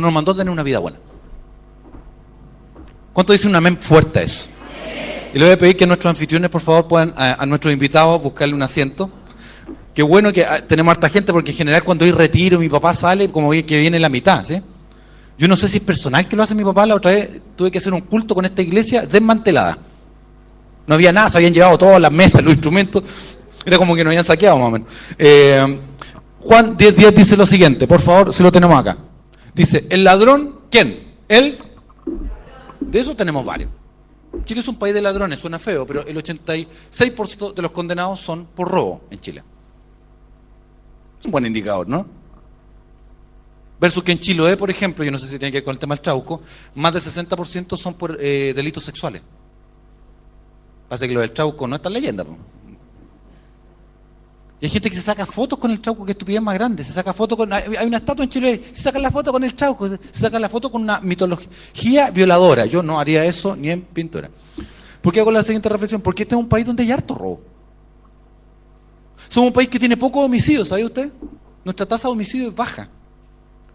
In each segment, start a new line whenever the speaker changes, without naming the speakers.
No nos mandó a tener una vida buena. ¿Cuánto dice un amén fuerte a eso? Y le voy a pedir que nuestros anfitriones, por favor, puedan a, nuestros invitados buscarle un asiento. Qué bueno que ah, tenemos harta gente, porque en general cuando hay retiro, mi papá sale como que viene la mitad, ¿sí? Yo no sé si es personal que lo hace mi papá, la otra vez tuve que hacer un culto con esta iglesia desmantelada. No había nada, se habían llevado todas las mesas, los instrumentos. Era como que nos habían saqueado más o menos. Eh, Juan 10.10 dice lo siguiente, por favor, si lo tenemos acá. Dice, el ladrón, ¿quién? Él. De eso tenemos varios. Chile es un país de ladrones, suena feo, pero el 86% de los condenados son por robo en Chile. Es un buen indicador, ¿no? Versus que en Chiloé, por ejemplo, yo no sé si tiene que ver con el tema del trauco, más del 60% son por eh, delitos sexuales. Pasa que lo del trauco no es tan leyenda. Y hay gente que se saca fotos con el trauco, que estupidez más grande. Se saca fotos con. Hay una estatua en Chile, se saca la foto con el trauco, se saca la foto con una mitología violadora. Yo no haría eso ni en pintura. ¿Por qué hago la siguiente reflexión? Porque este es un país donde hay harto robo. Somos un país que tiene pocos homicidios, ¿sabe usted? Nuestra tasa de homicidio es baja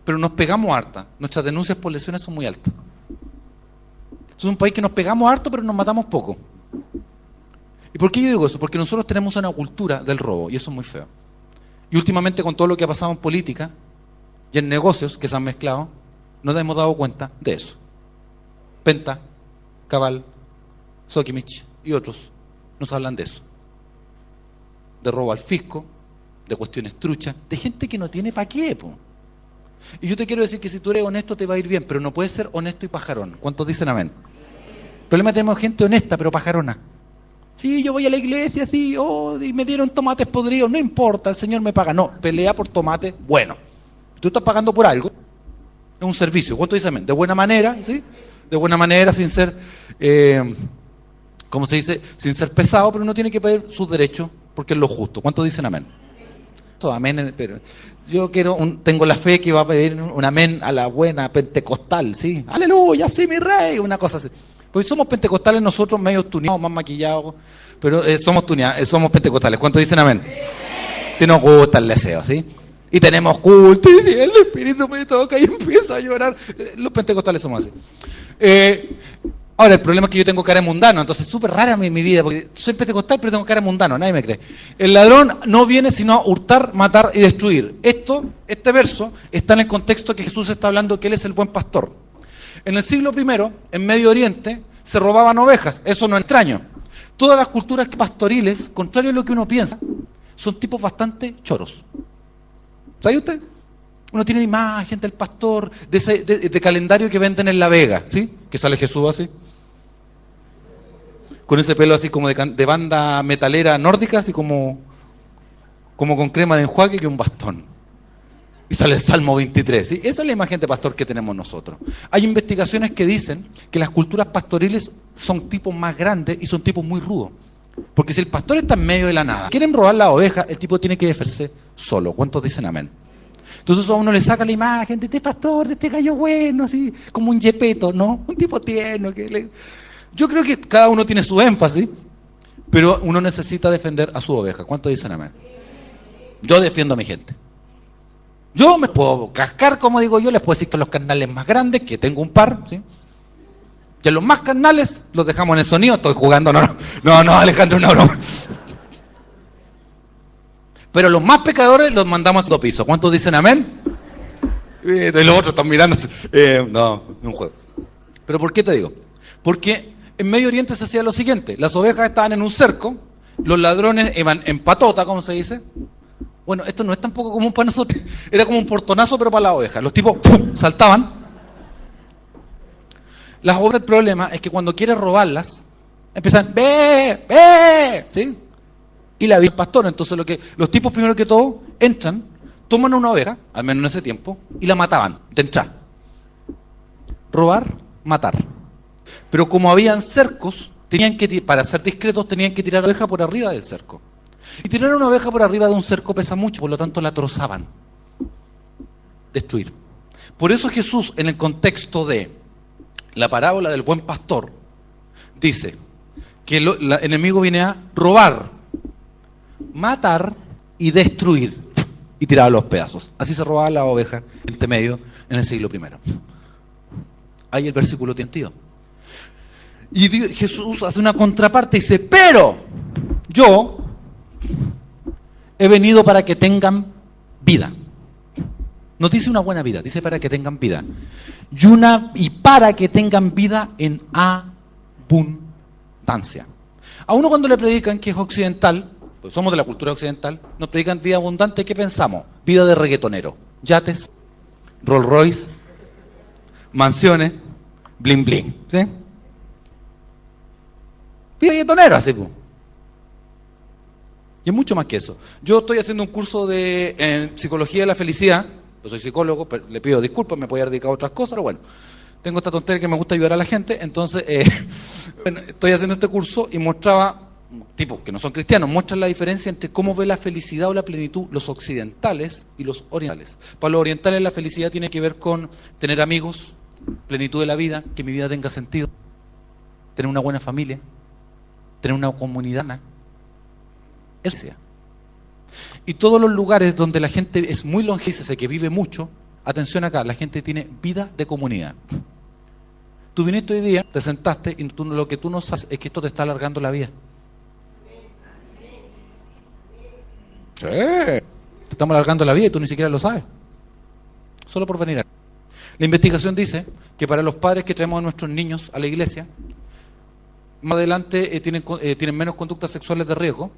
pero nos pegamos harta. Nuestras denuncias por lesiones son muy altas. Es un país que nos pegamos harto, pero nos matamos poco. ¿Y por qué yo digo eso? Porque nosotros tenemos una cultura del robo, y eso es muy feo. Y últimamente con todo lo que ha pasado en política y en negocios que se han mezclado, nos hemos dado cuenta de eso. Penta, Cabal, Sokimich y otros nos hablan de eso. De robo al fisco, de cuestiones truchas, de gente que no tiene pa' qué. Y yo te quiero decir que si tú eres honesto te va a ir bien, pero no puedes ser honesto y pajarón. ¿Cuántos dicen amén? El problema tenemos gente honesta pero pajarona. Sí, yo voy a la iglesia, sí, oh, y me dieron tomates podridos, no importa, el Señor me paga. No, pelea por tomate, bueno. Tú estás pagando por algo, es un servicio. ¿Cuántos dicen amén? De buena manera, ¿sí? De buena manera, sin ser, eh, ¿cómo se dice? Sin ser pesado, pero uno tiene que pedir sus derechos porque es lo justo. ¿Cuántos dicen amén? Amén, pero yo quiero tengo la fe que va a pedir un amén a la buena pentecostal, ¿sí? Aleluya, sí, mi rey, una cosa así. Porque somos pentecostales nosotros, medio tuneados, más maquillados, pero eh, somos eh, somos pentecostales. ¿Cuántos dicen amén? Si nos gusta el deseo, ¿sí? Y tenemos culto, y si el Espíritu me toca y empiezo a llorar. Eh, los pentecostales somos así. Eh, Ahora, el problema es que yo tengo cara de mundano, entonces es súper rara mi, mi, vida, porque soy pentecostal, pero tengo cara de mundano, nadie me cree. El ladrón no viene sino a hurtar, matar y destruir. Esto, este verso, está en el contexto que Jesús está hablando que Él es el buen pastor. En el siglo I, en Medio Oriente, se robaban ovejas, eso no es extraño. Todas las culturas pastoriles, contrario a lo que uno piensa, son tipos bastante choros. ¿Sabe usted? Uno tiene imagen del pastor, de, ese, de, calendario que venden en La Vega, ¿sí? Que sale Jesús así. Con ese pelo así como de, banda metalera nórdica, así como, como con crema de enjuague y un bastón. Y sale el Salmo 23. ¿sí? Esa es la imagen de pastor que tenemos nosotros. Hay investigaciones que dicen que las culturas pastoriles son tipos más grandes y son tipos muy rudos. Porque si el pastor está en medio de la nada, quieren robar la oveja, el tipo tiene que defenderse solo. ¿Cuántos dicen amén? Entonces a uno le saca la imagen de este pastor, de este gallo bueno, así, como un yepeto, ¿no? Un tipo tierno. Yo creo que cada uno tiene su énfasis, pero uno necesita defender a su oveja. ¿Cuánto dicen amén? Yo defiendo a mi gente. Yo me puedo cascar, como digo yo, les puedo decir que los canales más grandes, que tengo un par, ¿sí? Que los más canales los dejamos en el sonido, estoy jugando, no, no, no, Alejandro, no, no. Pero los más pecadores los mandamos a dos pisos. ¿Cuántos dicen amén? Y los otros están mirando. Eh, no, un juego. ¿Pero por qué te digo? Porque en Medio Oriente se hacía lo siguiente. Las ovejas estaban en un cerco, los ladrones iban en patota, como se dice. Bueno, esto no es tampoco común para nosotros. Era como un portonazo, pero para la oveja. Los tipos saltaban. Las ovejas, el problema es que cuando quieres robarlas, empiezan, ¡ve! ¡ve! ¿Sí? y la vida del pastor. Entonces lo que, los tipos primero que todo entran, toman una oveja, al menos en ese tiempo, y la mataban de entrada. Robar, matar. Pero como habían cercos, tenían que para ser discretos tenían que tirar la oveja por arriba del cerco. Y tirar una oveja por arriba de un cerco pesa mucho, por lo tanto la trozaban. Destruir. Por eso Jesús, en el contexto de la parábola del buen pastor, dice que el enemigo viene a robar, matar y destruir. y tiraba los pedazos. Así se robaba la oveja en medio en el siglo I. Ahí el versículo tiene sentido. Y Jesús hace una contraparte y dice, pero yo he venido para que tengan vida. No dice una buena vida, dice para que tengan vida. Y, una, y para que tengan vida en abundancia. A uno cuando le predican que es occidental, pues somos de la cultura occidental, nos predican vida abundante, ¿qué pensamos? Vida de reggaetonero, yates, Rolls Royce, mansiones, bling bling. ¿sí? Vida reggaetonero, así. Pues. Y es mucho más que eso. Yo estoy haciendo un curso de psicología de la felicidad. Yo soy psicólogo, pero le pido disculpas, me puedo dedicar a otras cosas, pero bueno, tengo esta tontería que me gusta ayudar a la gente, entonces eh, estoy haciendo este curso y mostraba, tipos que no son cristianos, muestran la diferencia entre cómo ve la felicidad o la plenitud los occidentales y los orientales. Para los orientales la felicidad tiene que ver con tener amigos, plenitud de la vida, que mi vida tenga sentido, tener una buena familia, tener una comunidad y todos los lugares donde la gente es muy longísese, que vive mucho, atención acá, la gente tiene vida de comunidad. Tú viniste hoy día, te sentaste y tú, lo que tú no sabes es que esto te está alargando la vida. Sí. Te estamos alargando la vida y tú ni siquiera lo sabes. Solo por venir. La investigación dice que para los padres que traemos a nuestros niños a la iglesia, más adelante eh, tienen, eh, tienen menos conductas sexuales de riesgo,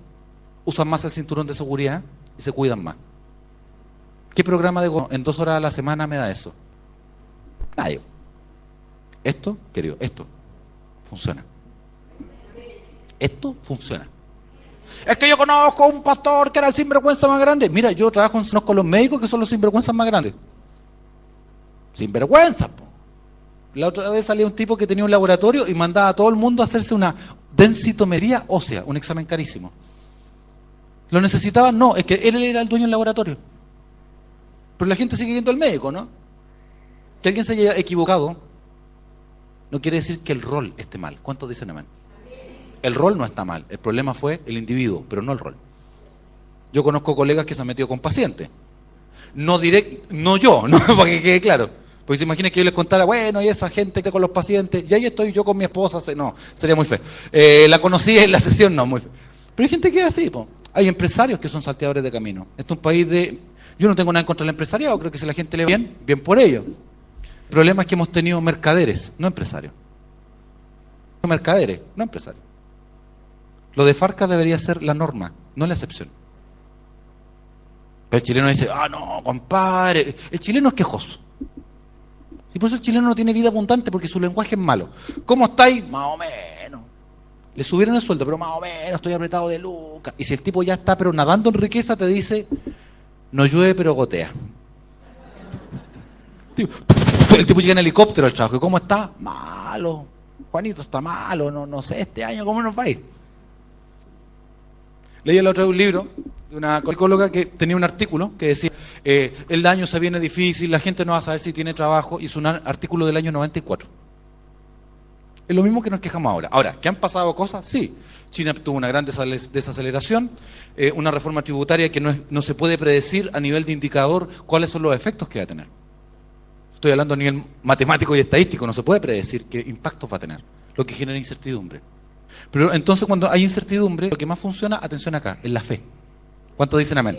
usan más el cinturón de seguridad y se cuidan más. ¿Qué programa de en dos horas a la semana me da eso? Nadie. Esto, querido, esto funciona. Esto funciona. Es que yo conozco a un pastor que era el sinvergüenza más grande. Mira, yo trabajo con los médicos que son los sinvergüenzas más grandes. Sinvergüenza, po. La otra vez salía un tipo que tenía un laboratorio y mandaba a todo el mundo a hacerse una densitometría ósea, un examen carísimo. ¿Lo necesitaba? No, es que él era el dueño del laboratorio. Pero la gente sigue yendo al médico, ¿no? Que alguien se haya equivocado no quiere decir que el rol esté mal. ¿Cuántos dicen amén? El rol no está mal. El problema fue el individuo, pero no el rol. Yo conozco colegas que se han metido con pacientes. No direct, no yo, ¿no? para que quede claro. Porque se imagina que yo les contara, bueno, y esa gente que con los pacientes, y ahí estoy yo con mi esposa, no, sería muy feo. Eh, la conocí en la sesión, no, muy feo. Pero hay gente que es así, po. Hay empresarios que son salteadores de camino. Este es un país de yo no tengo nada en contra del empresariado, creo que si la gente le va bien, bien por ello. El problema es que hemos tenido mercaderes, no empresarios. Mercaderes, no empresarios. Lo de Farca debería ser la norma, no la excepción. Pero el chileno dice, ah, no, compadre. El chileno es quejoso. Y por eso el chileno no tiene vida abundante, porque su lenguaje es malo. ¿Cómo estáis? Más o menos. Le subieron el sueldo, pero más o menos estoy apretado de lucas. Y si el tipo ya está, pero nadando en riqueza, te dice, no llueve, pero gotea. El tipo llega en helicóptero al trabajo. ¿Cómo está? Malo. Juanito está malo. No, no sé este año cómo nos va a ir. Leí el otro día un libro de una psicóloga que tenía un artículo que decía, eh, el daño se viene difícil, la gente no va a saber si tiene trabajo, y es un artículo del año 94. Es lo mismo que nos quejamos ahora. Ahora, ¿que han pasado cosas? Sí. China tuvo una gran desaceleración, eh, una reforma tributaria que no, no, se puede predecir a nivel de indicador cuáles son los efectos que va a tener. Estoy hablando a nivel matemático y estadístico, no se puede predecir qué impactos va a tener, lo que genera incertidumbre. Pero entonces cuando hay incertidumbre, lo que más funciona, atención acá, es la fe. ¿Cuántos dicen amén?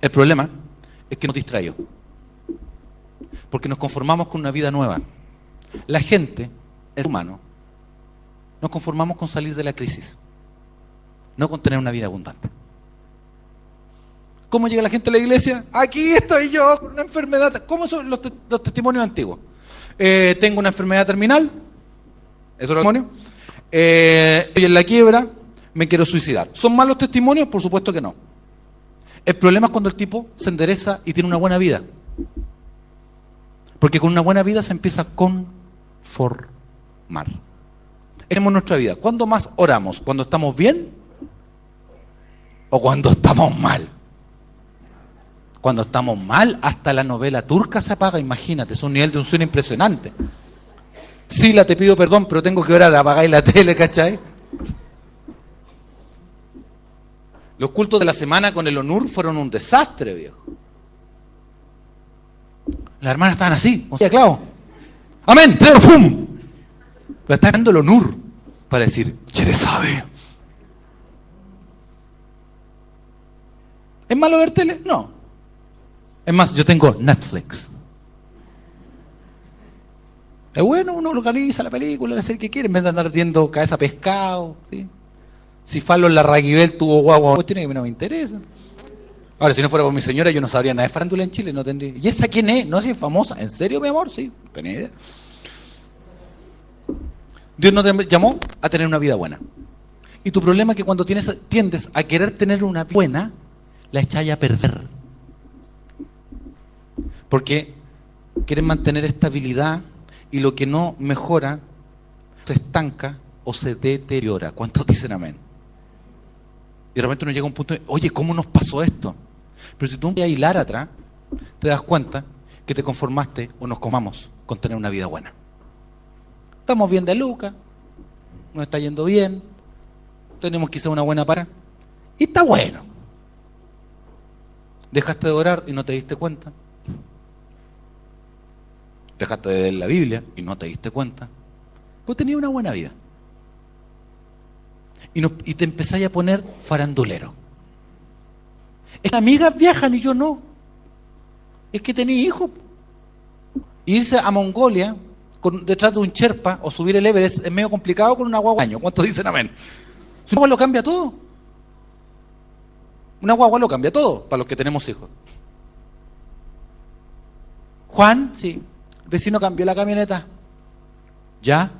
El problema es que nos distrae, porque nos conformamos con una vida nueva. La gente es humano nos conformamos con salir de la crisis, no con tener una vida abundante. ¿Cómo llega la gente a la iglesia? Aquí estoy yo con una enfermedad. ¿Cómo son los, testimonios antiguos? Eh, tengo una enfermedad terminal, eso es el testimonio. Eh, estoy en la quiebra, me quiero suicidar. ¿Son malos testimonios? Por supuesto que no. El problema es cuando el tipo se endereza y tiene una buena vida. Porque con una buena vida se empieza a conformar en nuestra vida? ¿Cuándo más oramos? ¿Cuando estamos bien o cuando estamos mal? Cuando estamos mal, hasta la novela turca se apaga, imagínate, es un nivel de un sueño impresionante. Sila, te pido perdón, pero tengo que orar, apagáis la tele, ¿cachai? Los cultos de la semana con el ONUR fueron un desastre, viejo. Las hermanas estaban así, decía clavo. Amén, fum. Pero está dando el ONUR para decir, Chere sabe. ¿Es malo ver tele? No. Es más, yo tengo Netflix. Es bueno, uno localiza la película, la serie que quiere, en vez de andar viendo cabeza pescado. ¿sí? Si Fallon Larraguibel tuvo guagua, cuestiones que no me interesa. Ahora, si no fuera por mi señora, yo no sabría nada de farándula en Chile, no tendría. ¿Y esa quién es? No sé si es famosa. ¿En serio, mi amor? Sí, tenía idea. Dios no te llamó a tener una vida buena. Y tu problema es que cuando tienes, tiendes a querer tener una vida buena, la echáis a perder. Porque quieres mantener estabilidad y lo que no mejora se estanca o se deteriora. ¿Cuántos dicen amén? Y de repente uno llega a un punto de, oye, ¿cómo nos pasó esto? Pero si tú vas a hilar atrás, te das cuenta que te conformaste o nos comamos con tener una vida buena. Estamos bien de Luca, nos está yendo bien, tenemos quizá una buena para. Y está bueno. Dejaste de orar y no te diste cuenta. Dejaste de leer la Biblia y no te diste cuenta. Pues tenías una buena vida. Y, te empezáis a poner farandulero. Es amigas viajan y yo no. Es que tenía hijos. Irse a Mongolia con, detrás de un Sherpa o subir el Everest es medio complicado con una guagua. ¿Cuántos dicen amén? Una guagua lo cambia todo. Una guagua lo cambia todo para los que tenemos hijos. Juan, sí, el vecino cambió la camioneta. ¿Ya?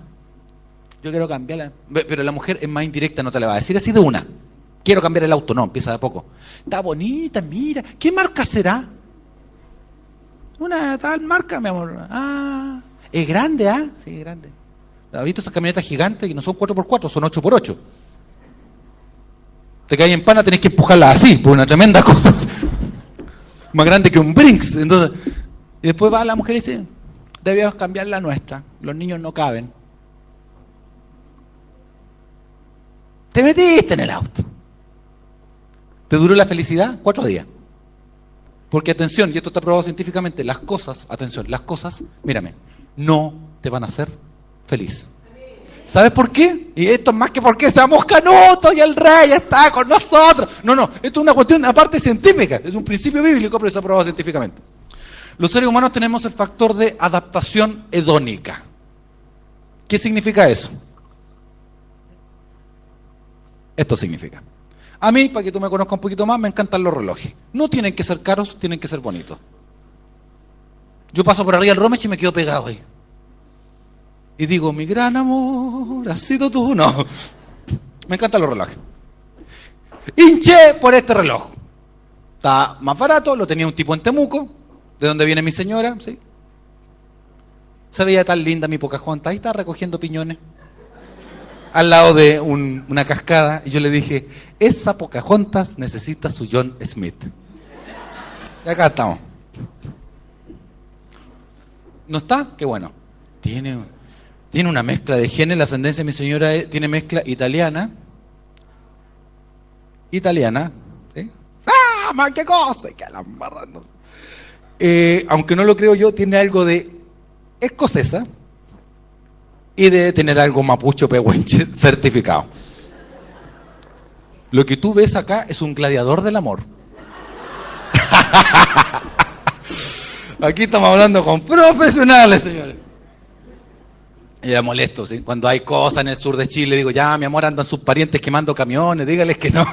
Yo quiero cambiarla. Pero la mujer es más indirecta, no te la va a decir así de una. Quiero cambiar el auto, no, empieza de poco. Está bonita, mira. ¿Qué marca será? Una tal marca, mi amor. Ah, es grande, ¿ah? Sí, es grande. ¿Has visto esas camionetas gigantes que no son 4x4, son 8x8? Te caes en pana, tenés que empujarla así, por una tremenda cosa. Más grande que un Brinks. Entonces, y después va la mujer y dice, debíamos cambiar la nuestra. Los niños no caben. Te metiste en el auto. ¿Te duró la felicidad? Cuatro días. Porque atención, y esto está probado científicamente, las cosas, atención, las cosas, mírame, no te van a hacer feliz. ¿Sabes por qué? Y esto es más que porque seamos canutos y el rey está con nosotros. No, no, esto es una cuestión aparte científica, es un principio bíblico, pero está probado científicamente. Los seres humanos tenemos el factor de adaptación hedónica. ¿Qué significa eso? Esto significa. A mí, para que tú me conozcas un poquito más, me encantan los relojes. No tienen que ser caros, tienen que ser bonitos. Yo paso por arriba del Romech y me quedo pegado ahí. Y digo, mi gran amor, ha sido tú. No. Me encantan los relojes. Hinché por este reloj. Está más barato, lo tenía un tipo en Temuco, de donde viene mi señora, ¿sí? Se veía tan linda mi Pocahontas, ahí está recogiendo piñones al lado de una cascada y yo le dije, esa Pocahontas necesita su John Smith. Y acá estamos. ¿No está? Qué bueno. Tiene, tiene una mezcla de genes, la ascendencia de mi señora tiene mezcla italiana. Italiana. ¡Ah! ¡Más qué cosa! Que la eh, aunque no lo creo yo, tiene algo de escocesa y debe tener algo mapucho pehuenche certificado. Lo que tú ves acá es un gladiador del amor. Aquí estamos hablando con profesionales, señores. Y ya molesto, ¿sí? Cuando hay cosas en el sur de Chile, digo, ya, mi amor, andan sus parientes quemando camiones, dígales que no.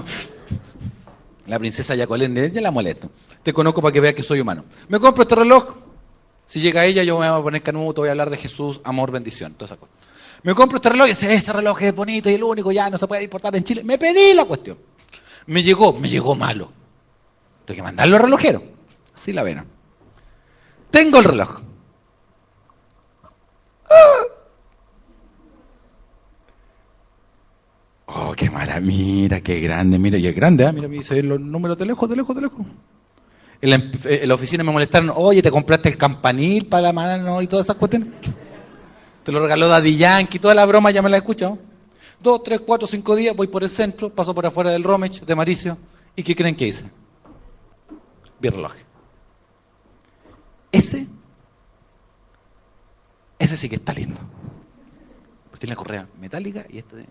La princesa Yacolén, ya la molesto. Te conozco para que veas que soy humano. Me compro este reloj, si llega ella, yo me voy a poner canuto, voy a hablar de Jesús, amor, bendición, toda esa cosa. Me compro este reloj y dice, ese reloj es bonito y el único, ya no se puede importar en Chile. Me pedí la cuestión. Me llegó, me llegó malo. Tengo que mandarlo al relojero. Así la vena. Tengo el reloj. Oh, qué maravilla, qué grande. Mira, y es grande, ¿eh? mira, me dice los números de lejos, de lejos, de lejos. En la, oficina me molestaron, oye, te compraste el campanil para la mano y todas esas cuestiones. Te lo regaló Daddy Yankee, toda la broma ya me la he escuchado. Dos, tres, cuatro, cinco días, voy por el centro, paso por afuera del Romech, de Maricio, ¿Y qué creen que hice? Vi reloj. Ese, ese sí que está lindo. Porque tiene la correa metálica y este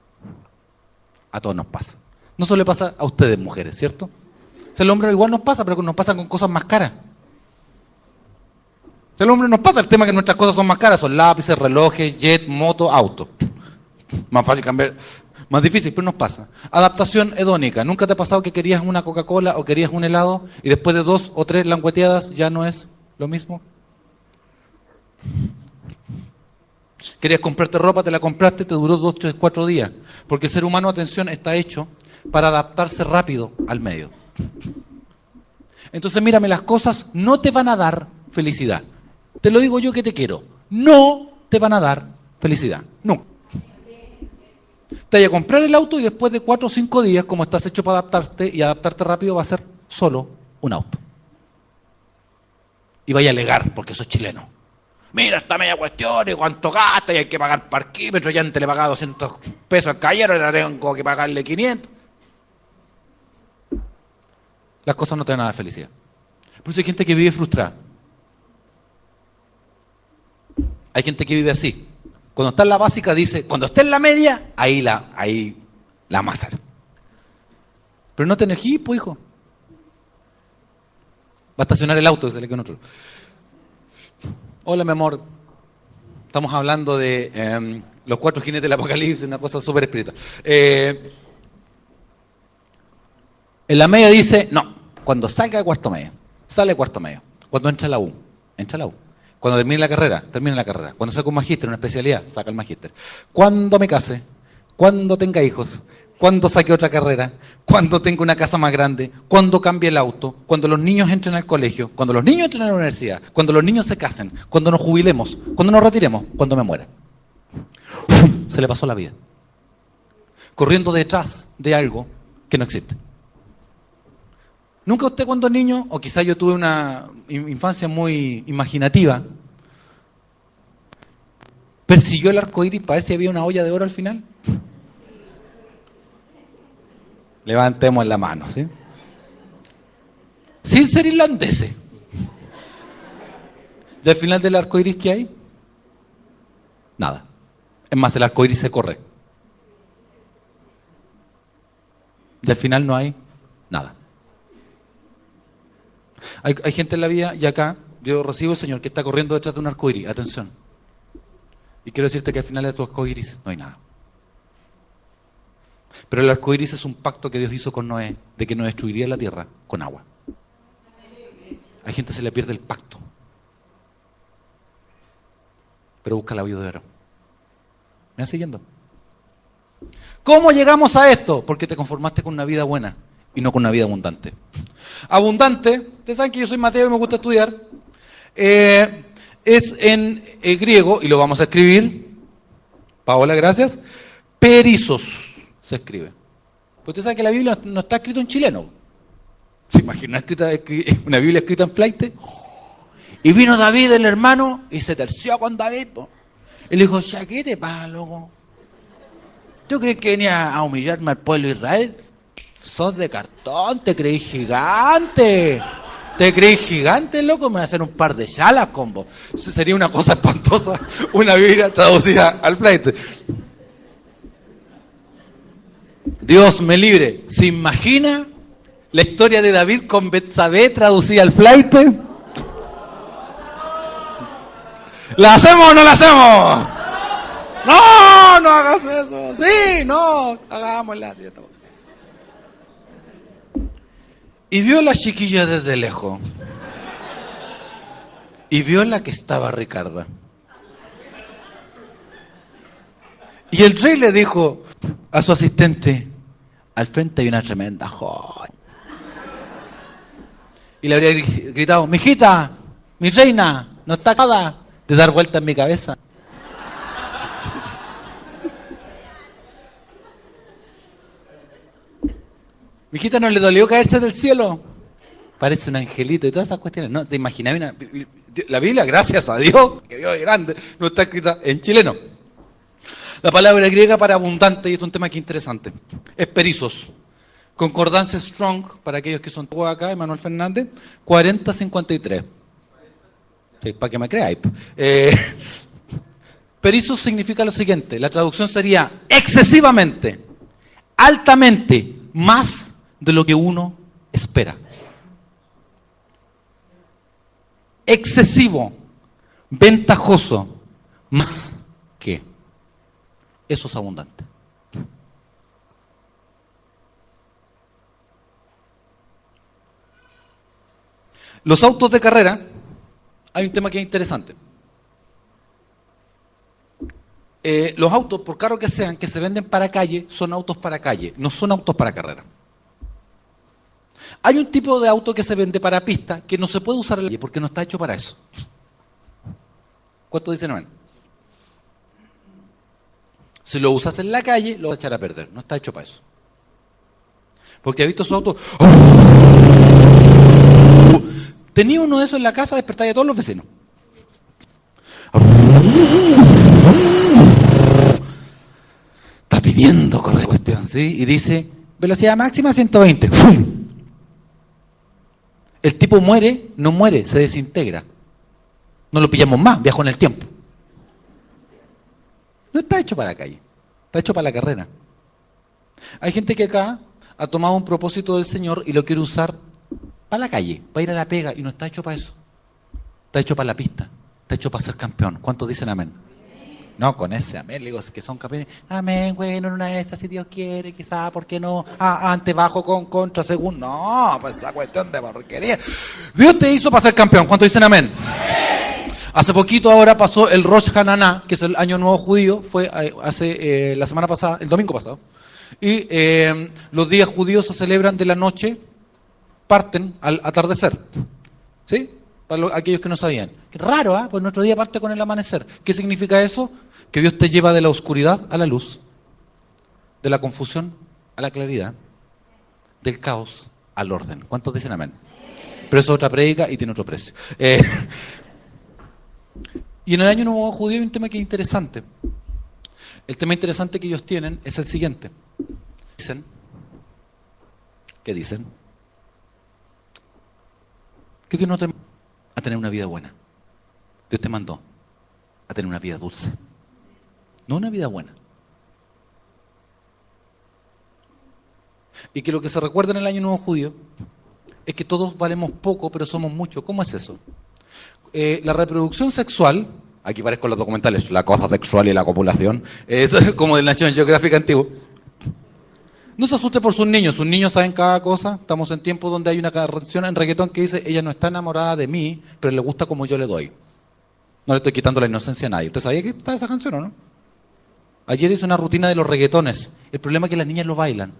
a todos nos pasa. No solo le pasa a ustedes, mujeres, ¿cierto? O sea, el hombre igual nos pasa, pero nos pasa con cosas más caras. O sea, el hombre nos pasa el tema que nuestras cosas son más caras, son lápices, relojes, jet, moto, auto. Más fácil cambiar, más difícil, pero nos pasa. Adaptación hedónica. ¿Nunca te ha pasado que querías una Coca-Cola o querías un helado y después de dos o tres langueteadas ya no es lo mismo? Querías comprarte ropa, te la compraste, te duró dos, tres, cuatro días. Porque el ser humano, atención, está hecho para adaptarse rápido al medio. Entonces, mírame, las cosas no te van a dar felicidad. Te lo digo yo que te quiero. No te van a dar felicidad. No. Te vaya a comprar el auto y después de cuatro o cinco días, como estás hecho para adaptarte y adaptarte rápido, va a ser solo un auto. Y vaya a alegar, porque sos chileno. Mira esta media cuestión y cuánto gasta y hay que pagar parquímetro. Ya antes le pagaba 200 pesos al caballero, ahora tengo que pagarle 500. Las cosas no te dan nada de felicidad. Por eso hay gente que vive frustrada. Hay gente que vive así. Cuando está en la básica dice, cuando está en la media, ahí la, ahí la amasar. Pero no te energía, pues hijo. Va a estacionar el auto, se le queda otro. Hola, mi amor. Estamos hablando de em, los cuatro jinetes del apocalipsis, una cosa súper espiritual. Eh, en la media dice, no, cuando salga de cuarto medio, sale de cuarto medio. Cuando entra la U, entra la U. Cuando termine la carrera, termine la carrera. Cuando saque un magíster, una especialidad, saca el magíster. Cuando me case, cuando tenga hijos, cuando saque otra carrera, cuando tenga una casa más grande, cuando cambie el auto, cuando los niños entren al colegio, cuando los niños entren a la universidad, cuando los niños se casen, cuando nos jubilemos, cuando nos retiremos, cuando me muera. Se le pasó la vida. Corriendo detrás de algo que no existe. Nunca usted cuando niño, o quizá yo tuve una infancia muy imaginativa, persiguió el arco iris para ver si había una olla de oro al final. Levantemos la mano, ¿sí? Sin ser irlandeses. ¿Y al final del arco iris qué hay? Nada. Es más, el arco iris se corre. Y al final no hay nada. Hay, gente en la vida y acá yo recibo el Señor que está corriendo detrás de un arco iris. Atención. Y quiero decirte que al final de tu arco iris no hay nada. Pero el arco iris es un pacto que Dios hizo con Noé de que no destruiría la tierra con agua. Hay gente que se le pierde el pacto. Pero busca la vida de oro. ¿Me vas siguiendo? ¿Cómo llegamos a esto? Porque te conformaste con una vida buena y no con una vida abundante. Abundante, ustedes saben que yo soy Mateo y me gusta estudiar, eh, es en eh, griego, y lo vamos a escribir, Paola, gracias, perizos se escribe. Porque usted sabe que la Biblia no está escrita en chileno. ¿Se imagina una, Biblia escrita en flight? Y vino David, el hermano, y se terció con David. Y le dijo, ya, ¿qué te pasa, loco? ¿Tú crees que venía a humillarme al pueblo de Israel? sos de cartón, te creí gigante. Te creí gigante, loco, me voy a hacer un par de chalas con vos. Sería una cosa espantosa, una Biblia traducida al flight. Dios me libre. ¿Se imagina la historia de David con Betsabé traducida al flight? ¿La hacemos o no la hacemos? No, no hagas eso. Sí, no, hagámosla. Y vio a la chiquilla desde lejos. Y vio la que estaba Ricarda. Y el rey le dijo a su asistente, al frente hay una tremenda joya. Y le habría gritado, mijita, mi reina, no está nada de dar vuelta en mi cabeza. Mi hijita no le dolió caerse del cielo. Parece un angelito y todas esas cuestiones. No, te imaginas. La Biblia, gracias a Dios, que Dios es grande, no está escrita en chileno. La palabra griega para abundante, y es un tema que interesante, es perizos. Concordancia Strong, para aquellos que son acá, Emanuel Fernández, 4053. Sí, para que me creáis. Eh, significa lo siguiente, la traducción sería excesivamente, altamente, más de lo que uno espera. Excesivo, ventajoso, más que. Eso es abundante. Los autos de carrera, hay un tema que es interesante. Eh, los autos, por caro que sean, que se venden para calle, son autos para calle, no son autos para carrera. Hay un tipo de auto que se vende para pista que no se puede usar en la calle porque no está hecho para eso. ¿Cuánto dicen amén? Si lo usas en la calle, lo vas a echar a perder. No está hecho para eso. Porque he visto su auto. Tenía uno de esos en la casa, despertaba a todos los vecinos. Está pidiendo correr cuestión, ¿sí? Y dice, velocidad máxima 120. El tipo muere, no muere, se desintegra. No lo pillamos más, viajo en el tiempo. No está hecho para la calle, está hecho para la carrera. Hay gente que acá ha tomado un propósito del Señor y lo quiere usar para la calle, para ir a la pega, y no está hecho para eso. Está hecho para la pista, está hecho para ser campeón. ¿Cuántos dicen amén? No, con ese amén, digo, que son campeones. Amén, bueno, en una de esas, si Dios quiere, quizá, ¿por qué no? Ah, antes, bajo, con, contra, según. No, pues esa cuestión de porquería. Dios te hizo para ser campeón. ¿Cuántos dicen amén? Hace poquito ahora pasó el Rosh Hananá, que es el año nuevo judío, fue eh, hace eh, la semana pasada, el domingo pasado. Y eh, los días judíos se celebran de la noche, parten al atardecer. ¿Sí? Para aquellos que no sabían. raro, ¿ah? Pues nuestro día parte con el amanecer. ¿Qué significa eso? Que Dios te lleva de la oscuridad a la luz, de la confusión a la claridad, del caos al orden. ¿Cuántos dicen amén? Pero eso es otra predica y tiene otro precio. Eh, y en el año nuevo judío hay un tema que es interesante. El tema interesante que ellos tienen es el siguiente. Dicen, ¿qué dicen? Que Dios no te a tener una vida buena. Dios te mandó a tener una vida dulce. No una vida buena. Y que lo que se recuerda en el año nuevo judío es que todos valemos poco, pero somos muchos. ¿Cómo es eso? Eh, la reproducción sexual, aquí parezco los documentales, la cosa sexual y la copulación, es como del National Geographic antiguo. No se asuste por sus niños, sus niños saben cada cosa. Estamos en tiempos donde hay una canción en reggaetón que dice, ella no está enamorada de mí, pero le gusta como yo le doy. No le estoy quitando la inocencia a nadie. ¿Usted sabía que está esa canción o no? Ayer hice una rutina de los reggaetones. El problema es que las niñas lo bailan.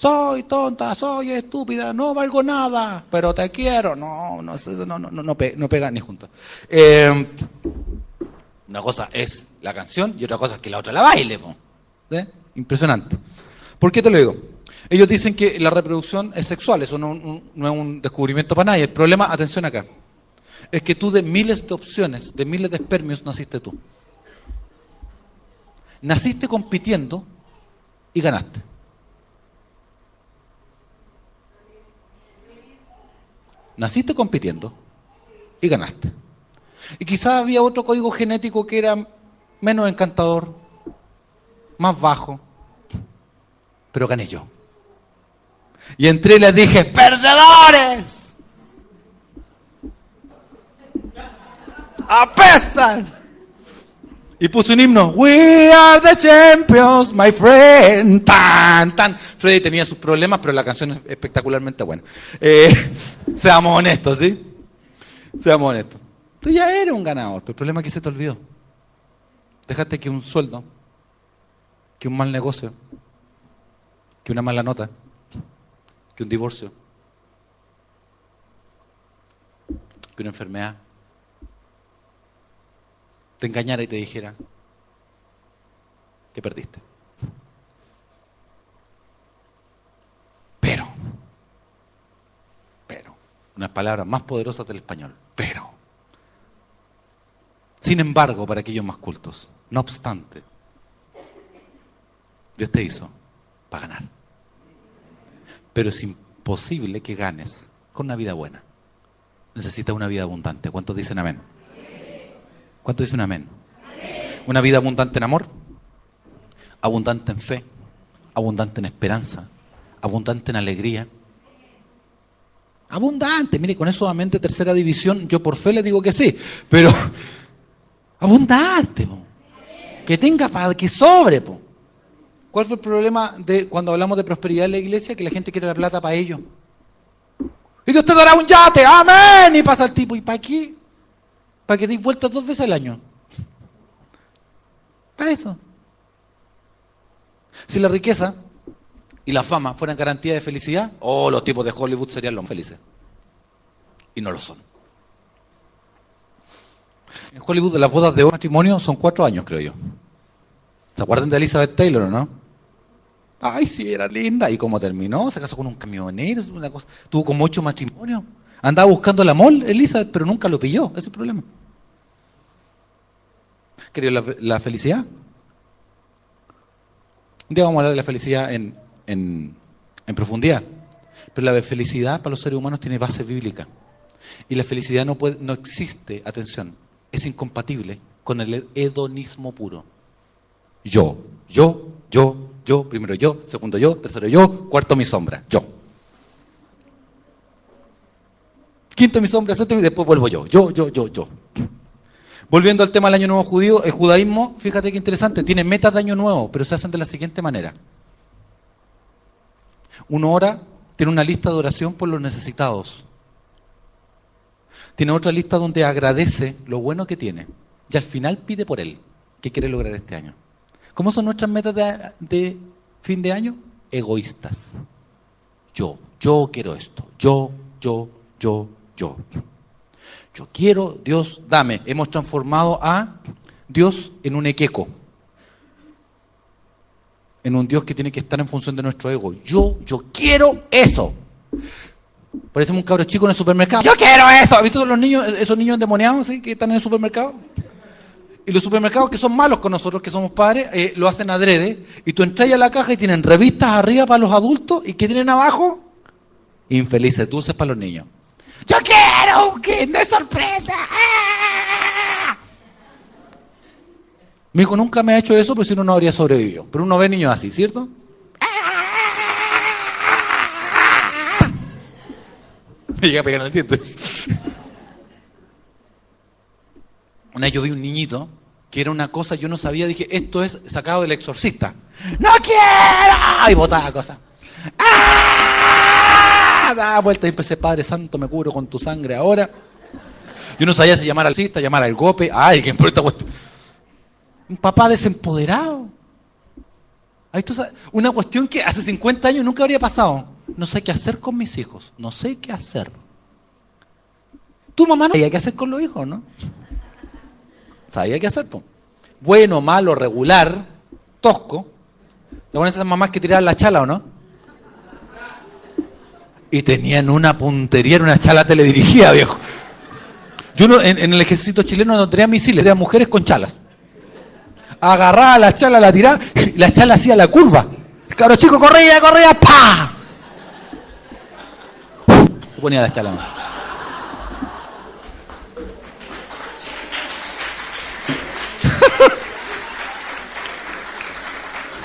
Soy tonta, soy estúpida, no valgo nada, pero te quiero. No, no, no, no, no, no pega ni juntos. Eh, una cosa es la canción y otra cosa es que la otra la baile. ¿Eh? Impresionante. ¿Por qué te lo digo? Ellos dicen que la reproducción es sexual, eso no, no es un descubrimiento para nadie. El problema, atención acá, es que tú de miles de opciones, de miles de espermios, naciste tú. Naciste compitiendo y ganaste. Naciste compitiendo y ganaste. Y quizás había otro código genético que era menos encantador, más bajo, pero gané yo. Y entré y les dije, perdedores, apestan. Y puse un himno, We are the champions, my friend. Tan, tan. Freddy tenía sus problemas, pero la canción es espectacularmente buena. Eh, seamos honestos, ¿sí? Seamos honestos. Tú ya eres un ganador, pero el problema es que se te olvidó. Dejaste que un sueldo, que un mal negocio, que una mala nota, que un divorcio, que una enfermedad, te engañara y te dijera que perdiste. Pero, pero, unas palabras más poderosas del español, pero. Sin embargo, para aquellos más cultos, no obstante, Dios te hizo para ganar. pero es imposible que ganes con una vida buena. Necesitas una vida abundante. ¿Cuántos dicen amén? ¿Cuántos dicen amén? Una vida abundante en amor, abundante en fe, abundante en esperanza, abundante en alegría. Abundante, mire, con eso solamente tercera división, yo por fe le digo que sí, pero abundante, que tenga para que sobre. ¿Cuál fue el problema de cuando hablamos de prosperidad en la iglesia? Que la gente quiere la plata para ellos. Y Dios te dará un yate, amén. Y pasa el tipo, ¿y para qué? Para que deis vueltas dos veces al año. Para eso. Si la riqueza y la fama fueran garantía de felicidad, oh, los tipos de Hollywood serían los felices. Y no lo son. En Hollywood las bodas de matrimonio son cuatro años, creo yo. ¿Se acuerdan de Elizabeth Taylor, no? Ay, sí, era linda. ¿Y cómo terminó? Se casó con un camionero, una cosa. Tuvo como ocho matrimonios. Andaba buscando el amor, Elizabeth, pero nunca lo pilló. Ese es el problema. ¿Quería la, la felicidad? Un día vamos a hablar de la felicidad en, en, profundidad. Pero la felicidad para los seres humanos tiene base bíblica. Y la felicidad no, puede, no existe, atención, es incompatible con el hedonismo puro. Yo, yo, yo, yo, primero yo, segundo yo, tercero yo, cuarto mi sombra, yo. Quinto mi sombra, séptimo y después vuelvo yo, yo, yo, yo, yo. Volviendo al tema del año nuevo judío, el judaísmo, fíjate qué interesante, tiene metas de año nuevo, pero se hacen de la siguiente manera. Uno ora, tiene una lista de oración por los necesitados. Tiene otra lista donde agradece lo bueno que tiene. Y al final pide por él, qué quiere lograr este año. ¿Cómo son nuestras metas de fin de año? Egoístas. Yo, yo quiero esto. Yo, yo, yo, yo. Yo quiero, Dios, dame. Hemos transformado a Dios en un equeco. En un Dios que tiene que estar en función de nuestro ego. Yo, yo quiero eso. Parecemos un cabro chico en el supermercado. Yo quiero eso. ¿Has visto los niños, esos niños endemoniados ¿sí? que están en el supermercado? Y los supermercados que son malos con nosotros, que somos padres, eh, lo hacen adrede. Y tú entras a la caja y tienen revistas arriba para los adultos y ¿qué tienen abajo? Infelices, dulces para los niños. ¡Yo quiero un Kinder sorpresa! ¡Ah! Mi hijo nunca me ha hecho eso, pues si no, no habría sobrevivido. Pero uno ve niños así, ¿cierto? Me llega a pegar en el diente. Una vez yo vi un niñito que era una cosa, yo no sabía, dije, esto es sacado del exorcista. ¡No quiero! Y botaba cosas. ¡Ah! Da vuelta y empecé, Padre Santo, me cubro con tu sangre ahora. Yo no sabía si llamar al cista, llamar al gope. ¡Ay, qué importa! Un papá desempoderado. Una cuestión que hace 50 años nunca habría pasado. No sé qué hacer con mis hijos. No sé qué hacer. Tu mamá no sabía qué hacer con los hijos, ¿no? Sabía qué hacer. Bueno, malo, regular, tosco. ¿Te ponen esas mamás que tiraban la chala o no? Y tenían una puntería, era una chala teledirigida, viejo. Yo no, en, el ejército chileno no tenía misiles, eran mujeres con chalas. Agarraba la chala, la tiraba, y la chala hacía la curva. El cabro chico corría, corría, ¡pa! ponía la chala.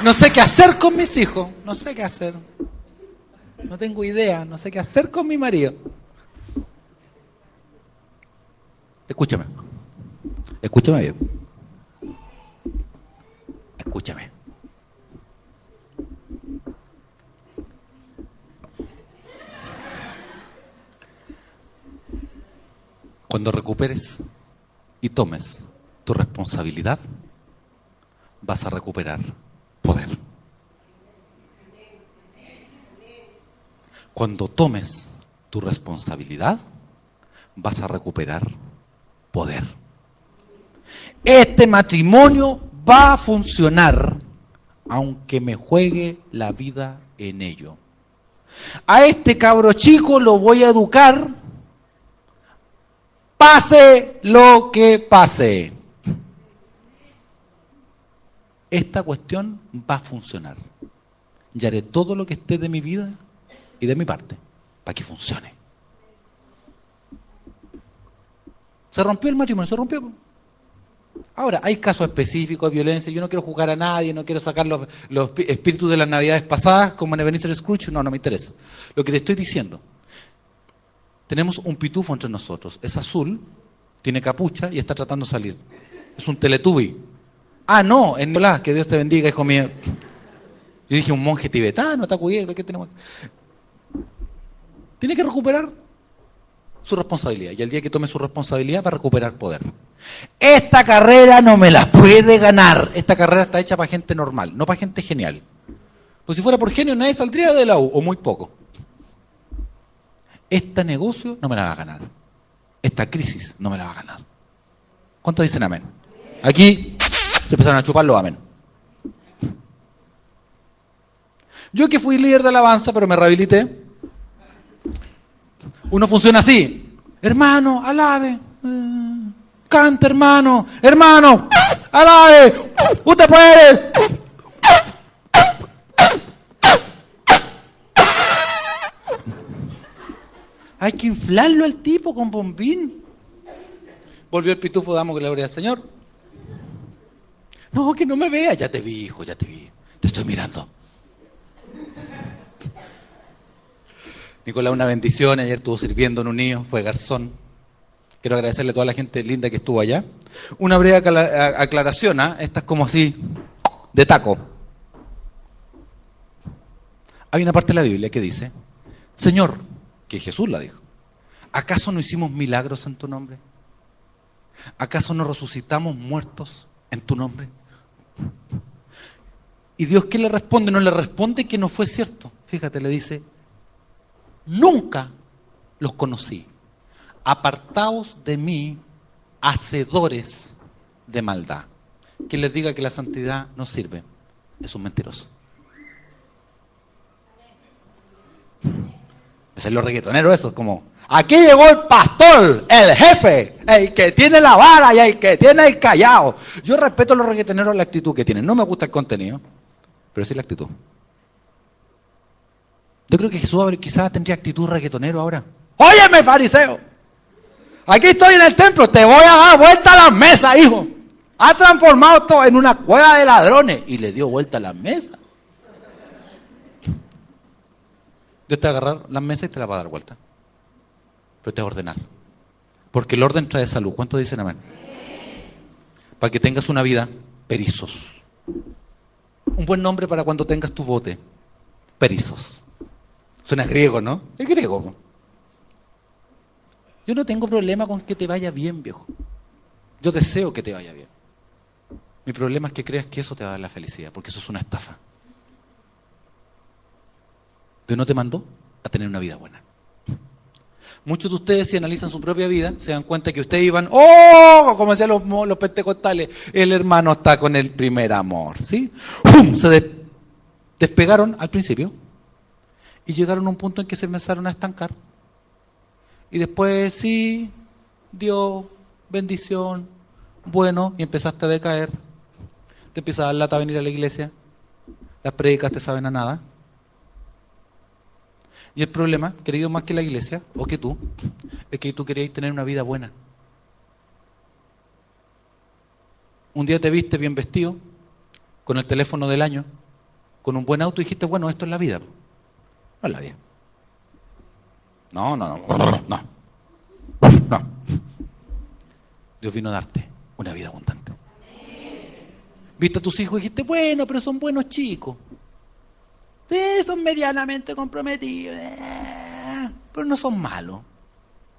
No sé qué hacer con mis hijos, no sé qué hacer. No tengo idea, no sé qué hacer con mi marido. Escúchame. Escúchame bien. Escúchame. Cuando recuperes y tomes tu responsabilidad, vas a recuperar poder. Cuando tomes tu responsabilidad, vas a recuperar poder. Este matrimonio va a funcionar aunque me juegue la vida en ello. A este cabro chico lo voy a educar pase lo que pase esta cuestión va a funcionar. Y haré todo lo que esté de mi vida y de mi parte para que funcione. Se rompió el matrimonio, se rompió. Ahora, hay casos específicos de violencia, yo no quiero jugar a nadie, no quiero sacar los, espíritus de las navidades pasadas como en Ebenezer Scrooge, no, no me interesa. Lo que te estoy diciendo, tenemos un pitufo entre nosotros, es azul, tiene capucha y está tratando de salir. Es un teletubi. Ah, no, en Nicolás, que Dios te bendiga, hijo mío. Yo dije, un monje tibetano, está cubierto, ¿qué tenemos? Tiene que recuperar su responsabilidad. Y el día que tome su responsabilidad va a recuperar poder. Esta carrera no me la puede ganar. Esta carrera está hecha para gente normal, no para gente genial. Pues si fuera por genio, nadie saldría de la U, o muy poco. Este negocio no me la va a ganar. Esta crisis no me la va a ganar. ¿Cuántos dicen amén? Aquí se empezaron a chuparlo, amén. Yo que fui líder de alabanza, pero me rehabilité, uno funciona así. Hermano, alabe. Canta, hermano. Hermano, alabe. Usted puede. Hay que inflarlo al tipo con bombín. Volvió el pitufo, damos gloria al Señor. No, que no me vea. Ya te vi, hijo, ya te vi. Te estoy mirando. Nicolás, una bendición. Ayer estuvo sirviendo en un niño, fue garzón. Quiero agradecerle a toda la gente linda que estuvo allá. Una breve aclaración, ¿ah? esta es como así, de taco. Hay una parte de la Biblia que dice, Señor, que Jesús la dijo, ¿acaso no hicimos milagros en tu nombre? ¿Acaso no resucitamos muertos en tu nombre? Y Dios, ¿qué le responde? No le responde que no fue cierto. Fíjate, le dice, nunca los conocí. Apartaos de mí, hacedores de maldad. Quien les diga que la santidad no sirve es un mentiroso. Es lo reggaetonero eso, es como, aquí llegó el pastor, el jefe, el que tiene la vara y el que tiene el callado. Yo respeto a los reggaetoneros la actitud que tienen. No me gusta el contenido, pero sí la actitud. Yo creo que Jesús quizás tendría actitud reggaetonero ahora. Óyeme, fariseo. Aquí estoy en el templo, te voy a dar vuelta a la mesa, hijo. Ha transformado esto en una cueva de ladrones y le dio vuelta a la mesa. Dios te va a agarrar la mesa y te la va a dar vuelta. Pero te va a ordenar. Porque el orden trae salud. ¿Cuántos dicen amén? Para que tengas una vida, perizos. Un buen nombre para cuando tengas tu bote. Perizos. Suena griego, ¿no? Es griego. Yo no tengo problema con que te vaya bien, viejo. Yo deseo que te vaya bien. Mi problema es que creas que eso te va a dar la felicidad, porque eso es una estafa. Dios no te mandó a tener una vida buena. Muchos de ustedes, si analizan su propia vida, se dan cuenta que ustedes iban, ¡oh! Como decían los, los pentecostales, el hermano está con el primer amor, ¿sí? Se despegaron al principio y llegaron a un punto en que se empezaron a estancar. Y después, sí, Dios, bendición, bueno, y empezaste a decaer. Te empieza a dar lata a venir a la iglesia. Las predicas te saben a nada. Y el problema, querido, más que la iglesia, o que tú, es que tú querías tener una vida buena. Un día te viste bien vestido, con el teléfono del año, con un buen auto y dijiste, bueno, esto es la vida. No es la vida. No, no, no, no. No. Dios vino a darte una vida abundante. Viste a tus hijos y dijiste, bueno, pero son buenos chicos. Son medianamente comprometidos, eh, pero no son malos.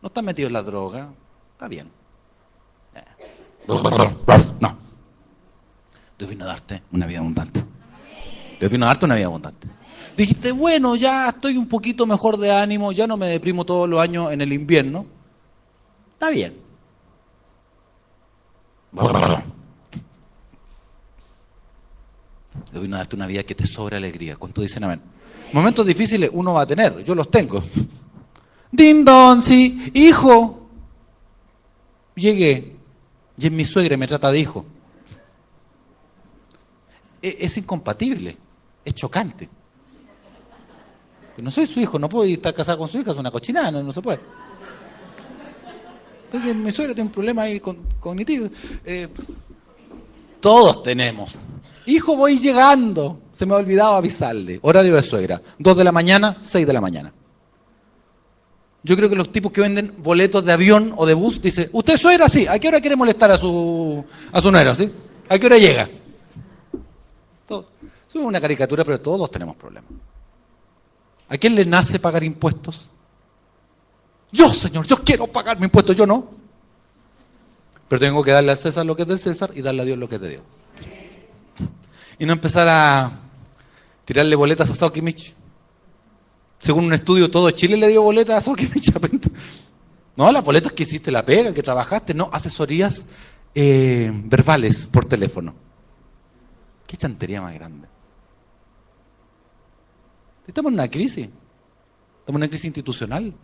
No están metidos en la droga, está bien. Eh. No. Dios vino a darte una vida abundante. Dios vino a darte una vida abundante. Dijiste, bueno, ya estoy un poquito mejor de ánimo, ya no me deprimo todos los años en el invierno. Está bien. Vino a darte una vida que te sobra alegría. ¿Cuánto dicen amén? Momentos difíciles uno va a tener, yo los tengo. Din don, sí, hijo. Llegué y mi suegra me trata de hijo. E, es, incompatible, es chocante. No soy su hijo, no puedo estar casado con su hija, es una cochinada, no, no se puede. Entonces, mi suegra tiene un problema ahí con, cognitivo. Eh, todos tenemos. Hijo, voy llegando. Se me ha olvidado avisarle. Horario de suegra. Dos de la mañana, seis de la mañana. Yo creo que los tipos que venden boletos de avión o de bus dicen, ¿usted suegra? Sí. ¿A qué hora quiere molestar a su, a su nuera? ¿sí? ¿A qué hora llega? Es una caricatura, pero todos tenemos problemas. ¿A quién le nace pagar impuestos? Yo, Señor, yo quiero pagar mi impuesto, yo no. Pero tengo que darle al César lo que es del César y darle a Dios lo que es de Dios. Y no empezar a tirarle boletas a Sokimich. Según un estudio, todo Chile le dio boletas a Sokimich. No, las boletas que hiciste la pega, que trabajaste, no, asesorías eh, verbales por teléfono. Qué chantería más grande. Estamos en una crisis. Estamos en una crisis institucional.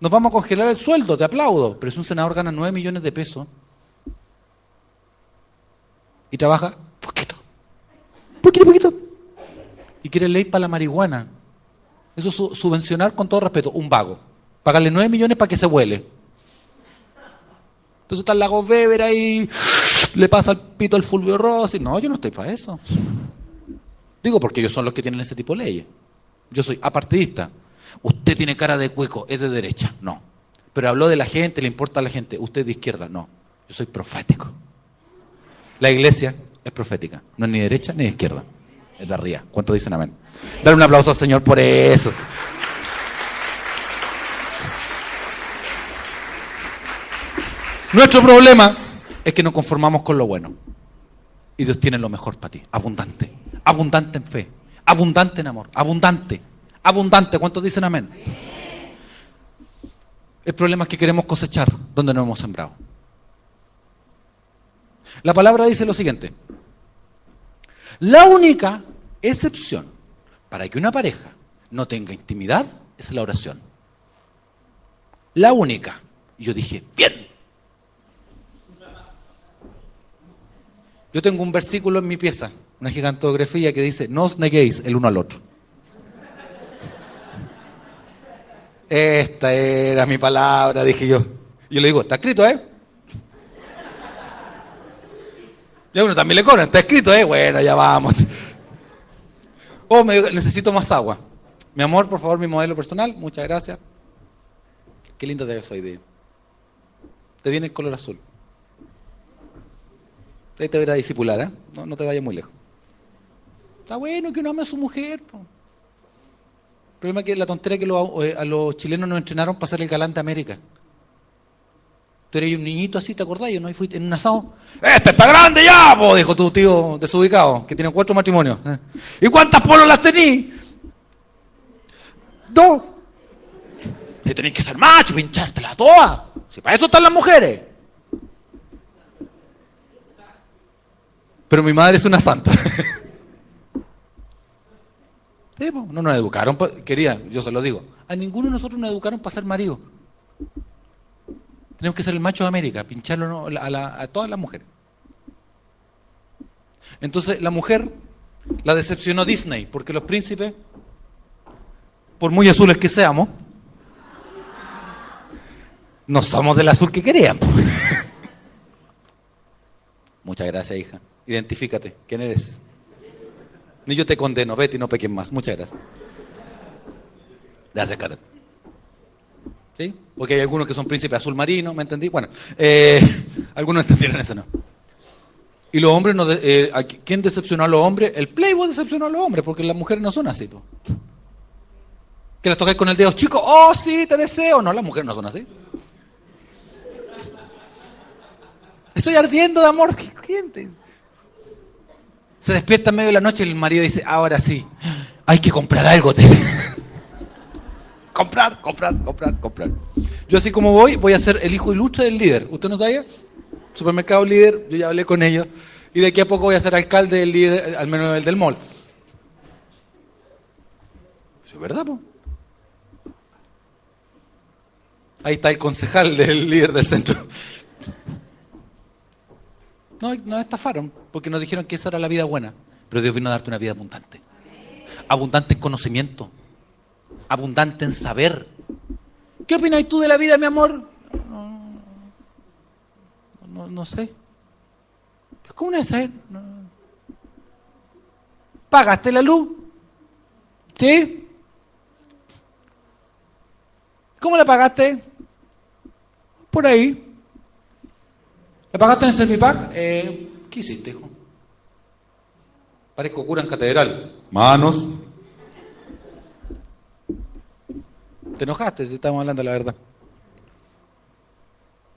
Nos vamos a congelar el sueldo, te aplaudo, pero si un senador gana 9 millones de pesos y trabaja poquito, poquito, poquito, y quiere ley para la marihuana. Eso es subvencionar con todo respeto un vago. Pagarle 9 millones para que se huele. Entonces está el lago Weber ahí, le pasa el pito al Fulvio Rossi. No, yo no estoy para eso. Digo porque ellos son los que tienen ese tipo de leyes. Yo soy apartidista. Usted tiene cara de cueco, es de derecha. No. Pero habló de la gente, le importa a la gente. Usted es de izquierda. No. Yo soy profético. La iglesia es profética. No es ni derecha ni izquierda. Es de arriba. ¿Cuántos dicen amén? Dar un aplauso al Señor por eso. Nuestro problema es que nos conformamos con lo bueno. Y Dios tiene lo mejor para ti. Abundante. Abundante en fe. Abundante en amor. Abundante abundante. ¿Cuántos dicen amén? El problema es que queremos cosechar donde no hemos sembrado. La palabra dice lo siguiente. La única excepción para que una pareja no tenga intimidad es la oración. La única. Yo dije, bien. Yo tengo un versículo en mi pieza, una gigantografía que dice, no os neguéis el uno al otro. Esta era mi palabra, dije yo. Y yo le digo, está escrito, ¿eh? Y a uno también le cobran, está escrito, ¿eh? Bueno, ya vamos. Oh, me necesito más agua. Mi amor, por favor, mi modelo personal, muchas gracias. Qué lindo te ves hoy. Te viene el color azul. Ahí te voy a disipular, ¿eh? No, no te vayas muy lejos. Está bueno que uno ame a su mujer. El problema es que la tontería que eh, a los chilenos nos entrenaron para ser el galante América. Tú eres un niñito así, ¿te acordás? Yo no fui en un asado. ¡Este está grande ya! dijo tu tío desubicado, que tiene cuatro matrimonios. ¿eh? ¿Y cuántas polos las tení? Dos. Y tenés que ser macho, pinchártelas todas. Si para eso están las mujeres. Pero mi madre es una santa. no nos educaron, quería, yo se lo digo, a ninguno de nosotros nos educaron para ser marido. Tenemos que ser el macho de América, pincharlo a, todas las mujeres. Entonces la mujer la decepcionó Disney, porque los príncipes, por muy azules que seamos, no somos del azul que querían. Muchas gracias, hija. Identifícate. ¿Quién eres? Ni yo te condeno, vete y no peques más. Muchas gracias. Gracias, Karen. ¿Sí? Porque hay algunos que son príncipes azul marino, ¿me entendí? Bueno, eh, algunos entendieron eso, ¿no? Y los hombres, no eh, ¿quién decepcionó a los hombres? El Playboy decepcionó a los hombres, porque las mujeres no son así. Que las toques con el dedo chico, oh sí, te deseo. No, las mujeres no son así. Estoy ardiendo de amor. ¿Quién se despierta en medio de la noche y el marido dice, ahora sí, hay que comprar algo. comprar, comprar, comprar, comprar. Yo así como voy, voy a ser el hijo ilustre del líder. ¿Usted no sabía? Supermercado líder, yo ya hablé con ellos. Y de aquí a poco voy a ser alcalde del líder, al menos el del mall. ¿Es verdad, po? Ahí está el concejal del líder del centro. No, nos estafaron, porque nos dijeron que esa era la vida buena. Pero Dios vino a darte una vida abundante. abundante en conocimiento, abundante en saber. ¿Qué opinas tú de la vida, mi amor? No, no, sé. ¿Cómo no es saber? No. ¿Pagaste la luz? ¿Sí? ¿Cómo la pagaste? Por ahí. ¿La pagaste en el Servipack? Eh, ¿Qué hiciste, hijo? Parezco cura en catedral. Manos. Te enojaste si estamos hablando de la verdad.